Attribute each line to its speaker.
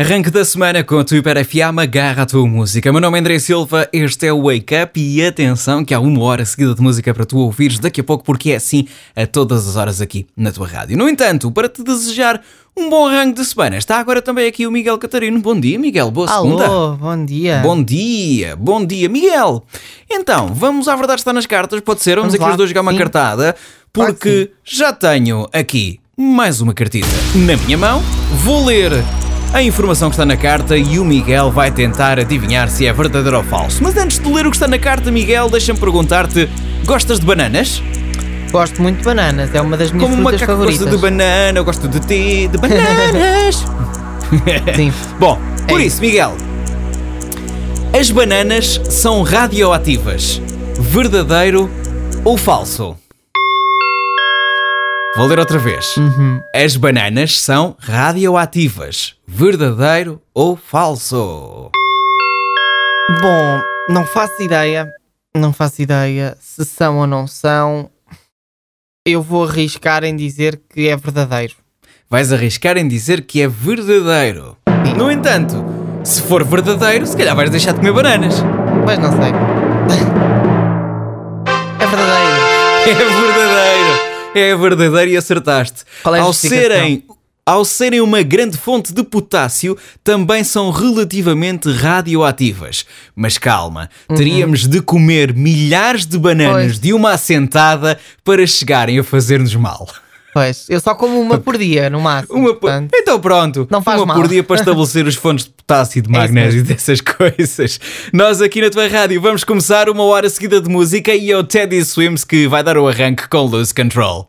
Speaker 1: Arranque da semana com a tua FM, agarra a tua música. Meu nome é André Silva, este é o Wake Up e atenção que há uma hora seguida de música para tu ouvires daqui a pouco, porque é assim a todas as horas aqui na tua rádio. No entanto, para te desejar um bom arranque de semana, está agora também aqui o Miguel Catarino. Bom dia, Miguel, boa segunda.
Speaker 2: Alô, bom dia.
Speaker 1: Bom dia, bom dia, Miguel. Então, vamos à verdade está nas cartas, pode ser? Vamos,
Speaker 2: Vamos
Speaker 1: aqui
Speaker 2: lá,
Speaker 1: os dois jogar uma
Speaker 2: sim.
Speaker 1: cartada, porque já tenho aqui mais uma cartita na minha mão. Vou ler a informação que está na carta e o Miguel vai tentar adivinhar se é verdadeiro ou falso. Mas antes de ler o que está na carta, Miguel, deixa-me perguntar-te: gostas de bananas?
Speaker 2: Gosto muito de bananas, é uma das minhas
Speaker 1: Como
Speaker 2: frutas
Speaker 1: macaco
Speaker 2: favoritas.
Speaker 1: gosta de banana, eu gosto de ti, de bananas.
Speaker 2: Sim.
Speaker 1: Bom, por
Speaker 2: É
Speaker 1: isso, Miguel, as bananas são radioativas. Verdadeiro ou falso? Vou ler outra vez.
Speaker 2: Uhum.
Speaker 1: As bananas são radioativas. Verdadeiro ou falso?
Speaker 2: Bom, não faço ideia, não faço ideia se são ou não são. Eu vou arriscar em dizer que é verdadeiro.
Speaker 1: Vais arriscar em dizer que é verdadeiro. No entanto, se for verdadeiro, se calhar vais deixar de comer bananas.
Speaker 2: Mas não sei. É verdadeiro.
Speaker 1: É verdadeiro! É verdadeiro e acertaste.
Speaker 2: Qual é a
Speaker 1: ao serem ao serem uma grande fonte de potássio, também são relativamente radioativas. Mas calma, teríamos de comer milhares de bananas
Speaker 2: Uhum. Pois.
Speaker 1: de uma assentada para chegarem a fazer-nos mal.
Speaker 2: Pois, eu só como uma por dia, no máximo.
Speaker 1: Uma por...
Speaker 2: portanto.
Speaker 1: Então pronto,
Speaker 2: Não faz
Speaker 1: uma
Speaker 2: mal.
Speaker 1: por dia para estabelecer os fontes de potássio e de
Speaker 2: É
Speaker 1: magnésio e
Speaker 2: mesmo.
Speaker 1: dessas coisas. Nós aqui na tua rádio vamos começar uma hora seguida de música e é o Teddy Swims que vai dar o arranque com Lose Control.